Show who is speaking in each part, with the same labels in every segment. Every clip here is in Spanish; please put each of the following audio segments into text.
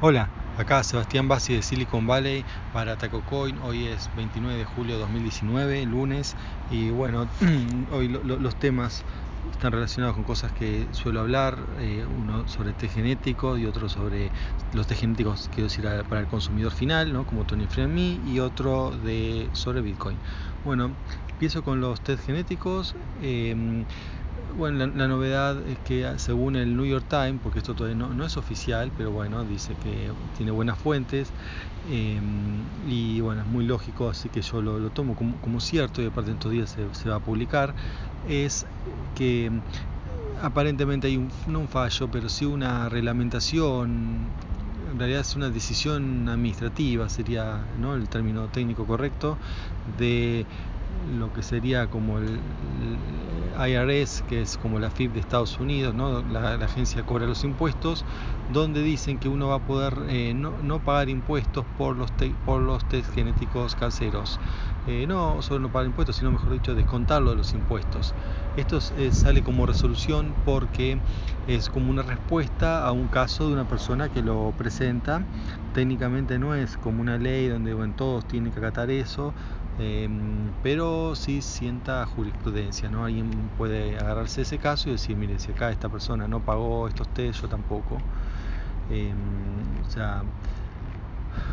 Speaker 1: Hola, acá Sebastián Bassi de Silicon Valley para TacoCoin. Hoy es 29 de julio de 2019, lunes, y bueno, hoy los temas están relacionados con cosas que suelo hablar, eh, uno sobre test genético y otro sobre los test genéticos, quiero decir, para el consumidor final, ¿no? como Tony Me, y otro de, sobre Bitcoin. Bueno, empiezo con los test genéticos. Eh, bueno, la, novedad es que según el New York Times, porque esto todavía no, es oficial, pero bueno, dice que tiene buenas fuentes em, y bueno, es muy lógico, así que yo lo, tomo como, cierto y aparte en estos días se, va a publicar, es que aparentemente hay un, no un fallo, pero sí una reglamentación, en realidad es una decisión administrativa, sería ¿no? el término técnico correcto, de lo que sería como el, IRS, que es como la FIP de Estados Unidos, ¿no? la, agencia que cobra los impuestos, donde dicen que uno va a poder eh, no, pagar impuestos por los, por los test genéticos caseros. Eh, no solo no pagar impuestos, sino mejor dicho, descontarlo de los impuestos. Esto eh, sale como resolución porque es como una respuesta a un caso de una persona que lo presenta. Técnicamente no es como una ley donde bueno, todos tienen que acatar eso, Em, pero sí sienta jurisprudencia, ¿no? Alguien puede agarrarse ese caso y decir, mire, si acá esta persona no pagó estos test, yo tampoco. Em, o sea,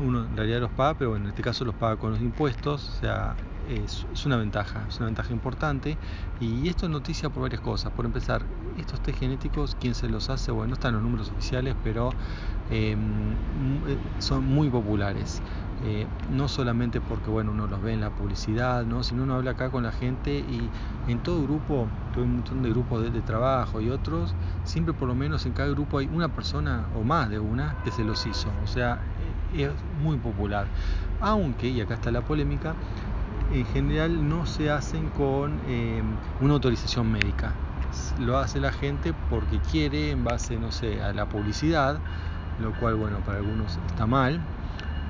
Speaker 1: uno en realidad los paga, pero en este caso los paga con los impuestos, o sea, es, una ventaja, es una ventaja importante. Y esto es noticia por varias cosas. Por empezar, estos test genéticos, ¿quién se los hace? Bueno, no están los números oficiales, pero em, eh, son muy populares. Eh, no solamente porque bueno uno los ve en la publicidad, ¿no? sino uno habla acá con la gente y en todo grupo, tuve un montón de grupos de, trabajo y otros, siempre por lo menos en cada grupo hay una persona o más de una que se los hizo, o sea, eh, es muy popular. Aunque, y acá está la polémica, en general no se hacen con eh, una autorización médica. Lo hace la gente porque quiere en base, no sé, a la publicidad, lo cual, bueno, para algunos está mal,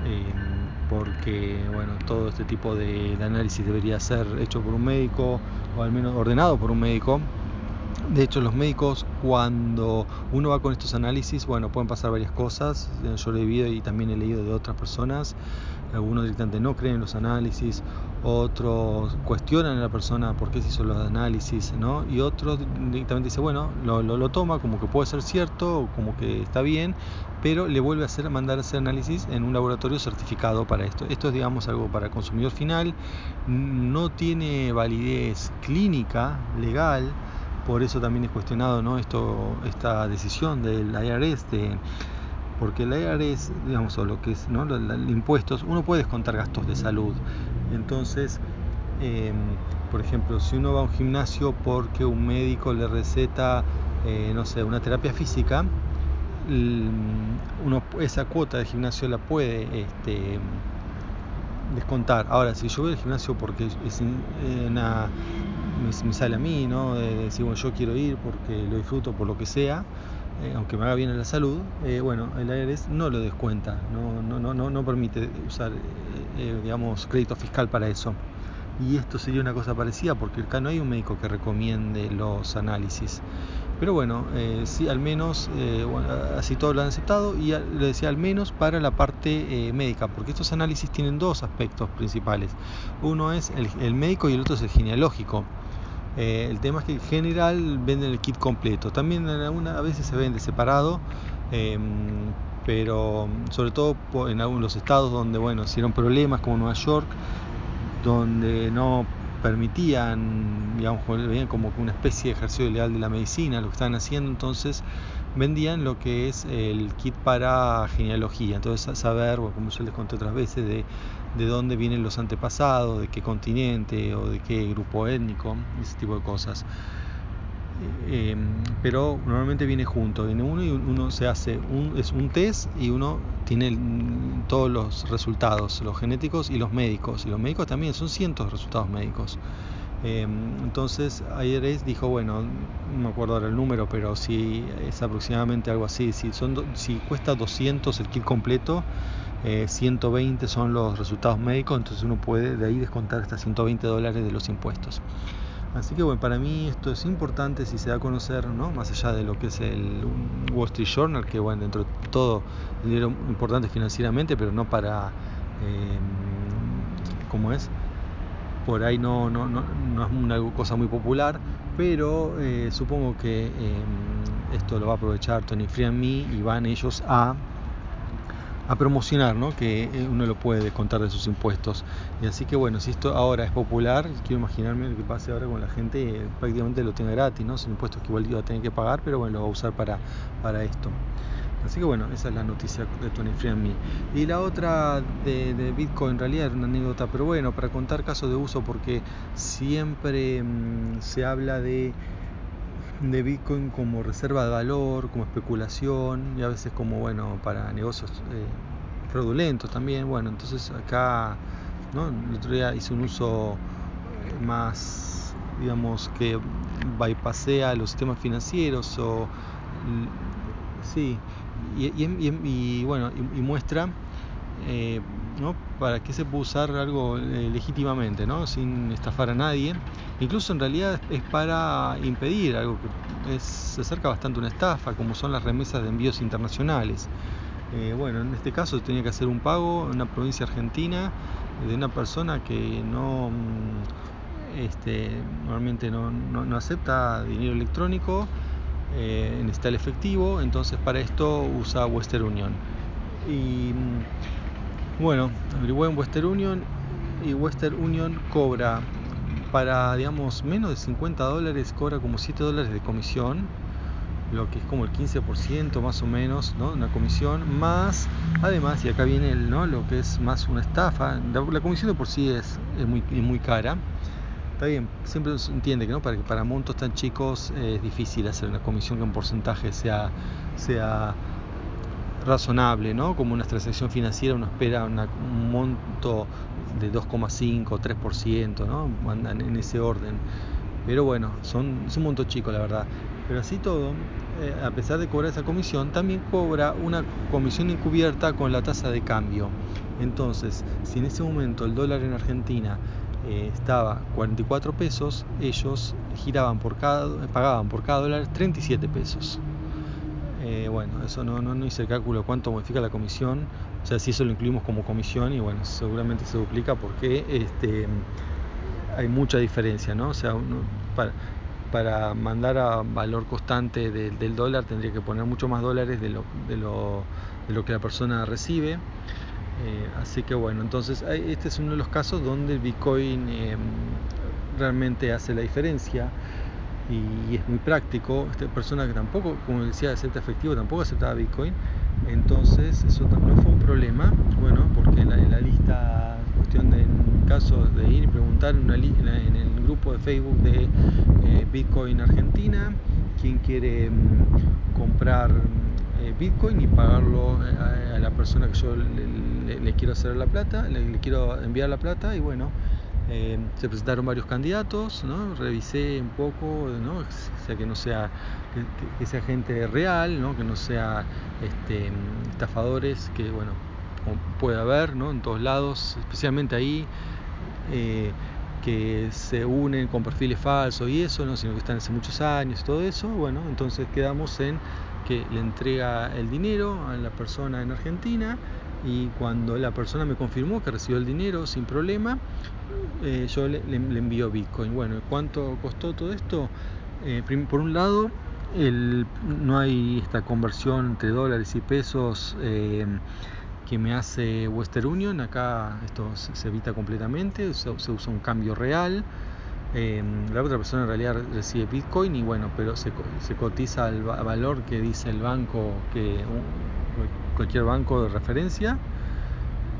Speaker 1: Em, porque bueno, todo este tipo de, análisis debería ser hecho por un médico o al menos ordenado por un médico. De hecho, los médicos cuando uno va con estos análisis, bueno, pueden pasar varias cosas. Yo lo he vivido y también he leído de otras personas. Algunos directamente no creen en los análisis, otros cuestionan a la persona por qué se hizo los análisis, ¿no? Y otros directamente dicen, bueno, lo, lo, toma como que puede ser cierto, como que está bien, pero le vuelve a hacer, mandar a hacer análisis en un laboratorio certificado para esto. Esto es, digamos, algo para el consumidor final, no tiene validez clínica, legal, por eso también es cuestionado ¿no? Esto, esta decisión del IRS de porque el IRS, digamos, o lo que es ¿no? los, impuestos, uno puede descontar gastos de salud. Entonces, em, por ejemplo, si uno va a un gimnasio porque un médico le receta, eh, no sé, una terapia física, uno, esa cuota de gimnasio la puede este, descontar. Ahora, si yo voy al gimnasio porque una, me, sale a mí, ¿no? De decir, bueno, yo quiero ir porque lo disfruto por lo que sea, eh, aunque me haga bien en la salud, eh, bueno, el IRS no lo descuenta, no, no, no, no, no permite usar, eh, digamos, crédito fiscal para eso. Y esto sería una cosa parecida porque acá no hay un médico que recomiende los análisis. Pero bueno, sí, al menos, así todo lo han aceptado y le decía al menos para la parte médica, porque estos análisis tienen dos aspectos principales. Uno es el, el médico y el otro es el genealógico. Eh, el tema es que en general venden el kit completo. También alguna, a veces se vende separado, em, pero sobre todo en algunos estados donde bueno, hicieron problemas como Nueva York, donde no permitían, digamos, veían como una especie de ejercicio ilegal de la medicina, lo que estaban haciendo, entonces vendían lo que es el kit para genealogía, entonces saber, como yo les conté otras veces, de, de dónde vienen los antepasados, de qué continente o de qué grupo étnico, ese tipo de cosas. Eh, pero normalmente viene junto, viene uno y uno se hace un, es un test y uno tiene todos los resultados, los genéticos y los médicos. Y los médicos también son cientos de resultados médicos. Eh, entonces IRS dijo, bueno, no me acuerdo ahora el número, pero si es aproximadamente algo así, si, son, si cuesta 200 el kit completo, 120 eh, son los resultados médicos, entonces uno puede de ahí descontar hasta 120 dólares de los impuestos. Así que bueno, para mí esto es importante si se da a conocer, ¿no? más allá de lo que es el Wall Street Journal, que bueno, dentro de todo el dinero importante financieramente, pero no para, eh, ¿cómo es? Por ahí no, no, no, no, es una cosa muy popular, pero eh, supongo que eh, esto lo va a aprovechar Tony Free y van ellos a a promocionar, ¿no? que eh, uno lo puede descontar de sus impuestos. Y así que bueno, si esto ahora es popular, quiero imaginarme lo que pase ahora con la gente, eh, prácticamente lo tenga gratis, ¿no? son impuestos que igual iba a tener que pagar, pero bueno, lo va a usar para, para esto. Así que bueno, esa es la noticia de Tony Me. Y la otra de, Bitcoin, en realidad era una anécdota, pero bueno, para contar casos de uso, porque siempre mmm, se habla de de Bitcoin como reserva de valor, como especulación y a veces como bueno para negocios eh, fraudulentos también. Bueno, entonces acá ¿no? el otro día hice un uso más, digamos, que bypasea los sistemas financieros o sí, y, y, y, y bueno, y, muestra eh, ¿no? para qué se puede usar algo eh, legítimamente, ¿no? sin estafar a nadie. Incluso en realidad es para impedir algo que se acerca bastante a una estafa, como son las remesas de envíos internacionales. Eh, bueno, en este caso tenía que hacer un pago en una provincia argentina de una persona que no mm, este, normalmente no, acepta dinero electrónico, eh, necesita el efectivo, entonces para esto usa Western Union. Mm, bueno, averigué en Western Union y Western Union cobra para, digamos, menos de 50 dólares, cobra como 7 dólares de comisión, lo que es como el 15% más o menos, ¿no? Una comisión, más, además, y acá viene el, ¿no? Lo que es más una estafa, la, comisión de por sí es, es, muy, es muy cara. Está bien, siempre se entiende que ¿no? para, para montos tan chicos eh, es difícil hacer una comisión que en porcentaje sea, sea razonable, ¿no? Como una transacción financiera uno espera un monto de 2,5, 3%, ¿no? Andan en ese orden. Pero bueno, son, es un monto chico, la verdad. Pero así todo, eh, a pesar de cobrar esa comisión, también cobra una comisión encubierta con la tasa de cambio. Entonces, si en ese momento el dólar en Argentina eh, estaba 44 pesos, ellos giraban por cada, pagaban por cada dólar 37 pesos. Eh, bueno, eso no, no, no, hice el cálculo cuánto modifica la comisión, o sea, si eso lo incluimos como comisión y bueno, seguramente se duplica porque este, hay mucha diferencia, ¿no? O sea, para, para, mandar a valor constante de, del dólar tendría que poner mucho más dólares de lo, de lo, de lo que la persona recibe. Eh, así que bueno, entonces este es uno de los casos donde el Bitcoin eh, realmente hace la diferencia y es muy práctico. Esta persona que tampoco, como decía, acepta efectivo, tampoco aceptaba Bitcoin. Entonces eso no fue un problema, bueno, porque en la, la lista, cuestión de en caso de ir y preguntar en, una, en, el grupo de Facebook de eh, Bitcoin Argentina, quién quiere mmm, comprar eh, Bitcoin y pagarlo a, a, la persona que yo le quiero hacer la plata, le, le, quiero enviar la plata y bueno, eh, se presentaron varios candidatos, revisé un poco, o sea, que no sea que, sea gente real, que no sea este, estafadores, que bueno, puede haber ¿no? en todos lados, especialmente ahí, eh, que se unen con perfiles falsos y eso, ¿no? sino que están hace muchos años y todo eso, bueno, entonces quedamos en que le entrega el dinero a la persona en Argentina y cuando la persona me confirmó que recibió el dinero sin problema, eh, yo le, envío Bitcoin. Bueno, ¿cuánto costó todo esto? Eh, por un lado, el, no hay esta conversión entre dólares y pesos eh, que me hace Western Union. Acá esto se, evita completamente, se, usa un cambio real. Eh, la otra persona en realidad recibe Bitcoin y bueno, pero se, se cotiza el valor que dice el banco, que cualquier banco de referencia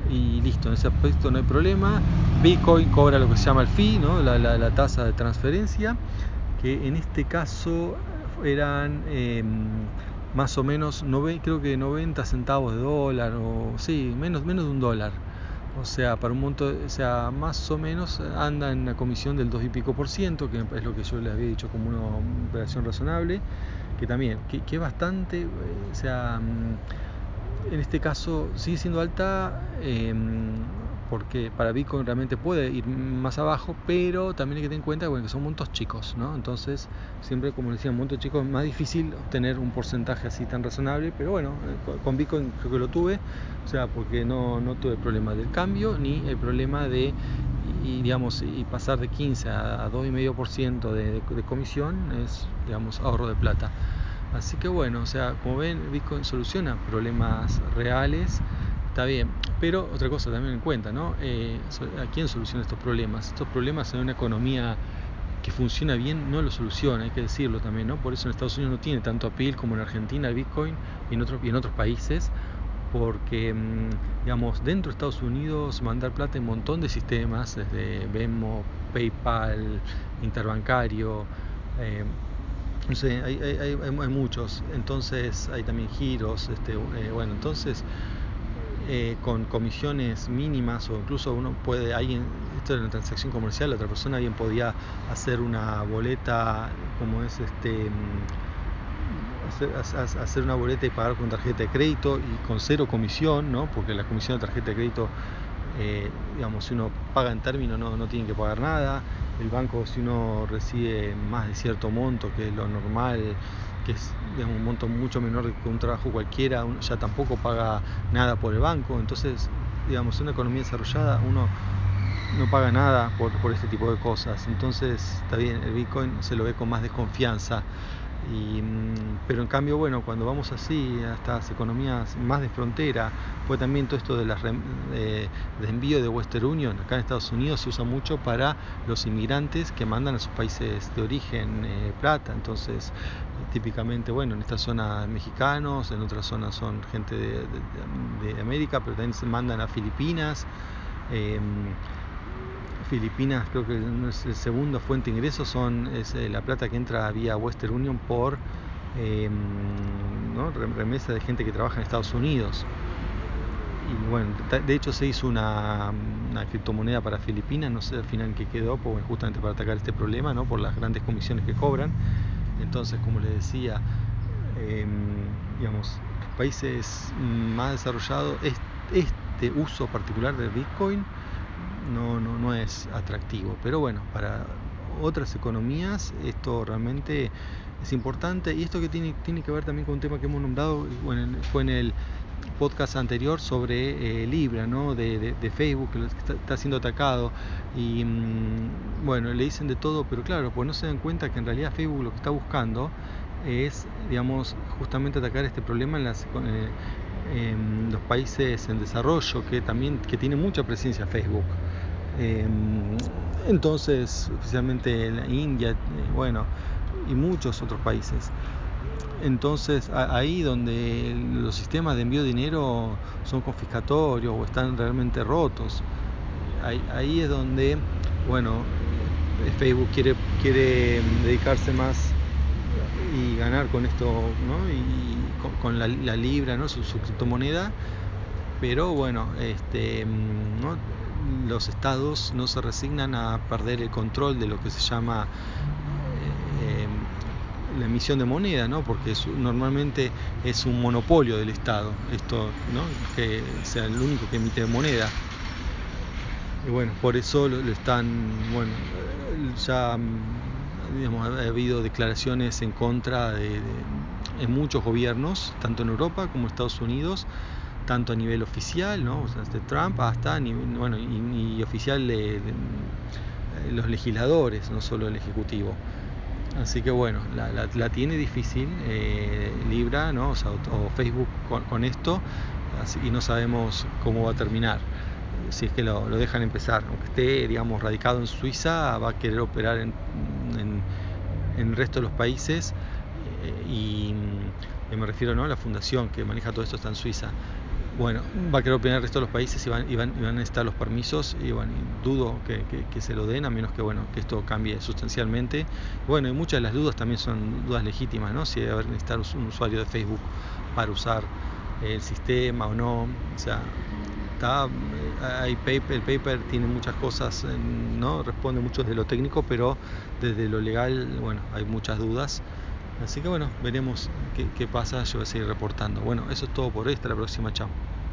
Speaker 1: y listo, en ese aspecto no hay problema. Bitcoin cobra lo que se llama el fee, ¿no? la, la, tasa de transferencia, que en este caso eran eh, más o menos, creo que 90 centavos de dólar, o sí, menos, menos de un dólar. O sea, para un monto, o sea, más o menos anda en una comisión del 2 y pico por ciento, que es lo que yo les había dicho como una operación razonable, que también, que, que bastante, o sea, en este caso sigue siendo alta eh, porque para Bitcoin realmente puede ir más abajo, pero también hay que tener en cuenta bueno, que son montos chicos, ¿no? Entonces, siempre como decía, montos chicos es más difícil obtener un porcentaje así tan razonable, pero bueno, eh, con Bitcoin creo que lo tuve, o sea, porque no, no tuve el problema del cambio ni el problema de y digamos y pasar de 15 a 2,5% de, de, de comisión es digamos ahorro de plata. Así que bueno, o sea, como ven, Bitcoin soluciona problemas reales está bien. Pero otra cosa también en cuenta, ¿no? Eh, ¿A quién soluciona estos problemas? Estos problemas en una economía que funciona bien no lo soluciona, hay que decirlo también, ¿no? Por eso en Estados Unidos no tiene tanto appeal como en Argentina el Bitcoin y en, otros y en otros países, porque, mm, digamos, dentro de Estados Unidos mandar plata en un montón de sistemas, desde Venmo, PayPal, interbancario, eh, no sé, hay, hay, hay, hay, muchos, entonces hay también giros, este, eh, bueno, entonces eh, con comisiones mínimas o incluso uno puede, alguien, esto es una transacción comercial, la otra persona bien podía hacer una boleta como es este mm, hacer, hacer una boleta y pagar con tarjeta de crédito y con cero comisión, ¿no? porque la comisión de tarjeta de crédito eh, digamos, si uno paga en término no, no tiene que pagar nada. El banco, si uno recibe más de cierto monto, que es lo normal, que es digamos, un monto mucho menor que un trabajo cualquiera, uno ya tampoco paga nada por el banco. Entonces, digamos, en una economía desarrollada uno no paga nada por, por este tipo de cosas. Entonces, está bien, el Bitcoin se lo ve con más desconfianza. Y, mm, pero en cambio, bueno, cuando vamos así a estas economías más de frontera, fue también todo esto de, las, de, de, envío de Western Union, acá en Estados Unidos se usa mucho para los inmigrantes que mandan a sus países de origen eh, plata, entonces típicamente, bueno, en esta zona mexicanos, en otras zonas son gente de, de América, pero también se mandan a Filipinas. Eh, Filipinas creo que es la segunda fuente de ingresos son es eh, la plata que entra vía Western Union por eh, remesa de gente que trabaja en Estados Unidos. Y bueno de hecho se hizo una, criptomoneda para Filipinas no sé al final que quedó pues, justamente para atacar este problema no por las grandes comisiones que cobran. Entonces como les decía eh, digamos países más desarrollados este uso particular del Bitcoin no, no, no es atractivo. Pero bueno, para otras economías esto realmente es importante y esto que tiene, tiene que ver también con un tema que hemos nombrado bueno, fue en el podcast anterior sobre eh, Libra, ¿no? de, de, Facebook, que está, siendo atacado y mmm, bueno, le dicen de todo, pero claro, pues no se dan cuenta que en realidad Facebook lo que está buscando es, digamos, justamente atacar este problema en, las, eh, en los países en desarrollo, que también que tiene mucha presencia Facebook. Eh, entonces, especialmente la India, eh, bueno, y muchos otros países. Entonces, ahí donde los sistemas de envío de dinero son confiscatorios o están realmente rotos, ahí, es donde, bueno, Facebook quiere, quiere dedicarse más y ganar con esto, ¿no? Y con, la, libra, ¿no? Su, su, criptomoneda, pero bueno, este, ¿no? Los estados no se resignan a perder el control de lo que se llama eh, la emisión de moneda, ¿no? Porque es, normalmente es un monopolio del Estado, esto, ¿no? Que sea el único que emite moneda. Y bueno, por eso lo, lo están, bueno, ya digamos, ha habido declaraciones en contra de, de, en muchos gobiernos, tanto en Europa como en Estados Unidos, tanto a nivel oficial, ¿no? o sea, desde Trump hasta bueno, y, oficial de, de, los legisladores, no solo el ejecutivo. Así que bueno, la, tiene difícil eh, Libra, ¿no? o, sea, o Facebook con, esto, y no sabemos cómo va a terminar si es que lo, dejan empezar. Aunque esté, digamos, radicado en Suiza, va a querer operar en, en, el resto de los países eh, y, y, me refiero ¿no? a la fundación que maneja todo esto está en Suiza. Bueno, va a querer operar en el resto de los países y van, y van, a estar los permisos y bueno, y dudo que, se lo den a menos que bueno que esto cambie sustancialmente. Bueno, y muchas de las dudas también son dudas legítimas, ¿no? Si debe necesitar un usuario de Facebook para usar el sistema o no. O sea, está, hay paper, el paper tiene muchas cosas, no responde mucho desde lo técnico, pero desde lo legal, bueno, hay muchas dudas. Así que bueno, veremos qué, qué pasa, yo voy a seguir reportando. Bueno, eso es todo por hoy, hasta la próxima, chao.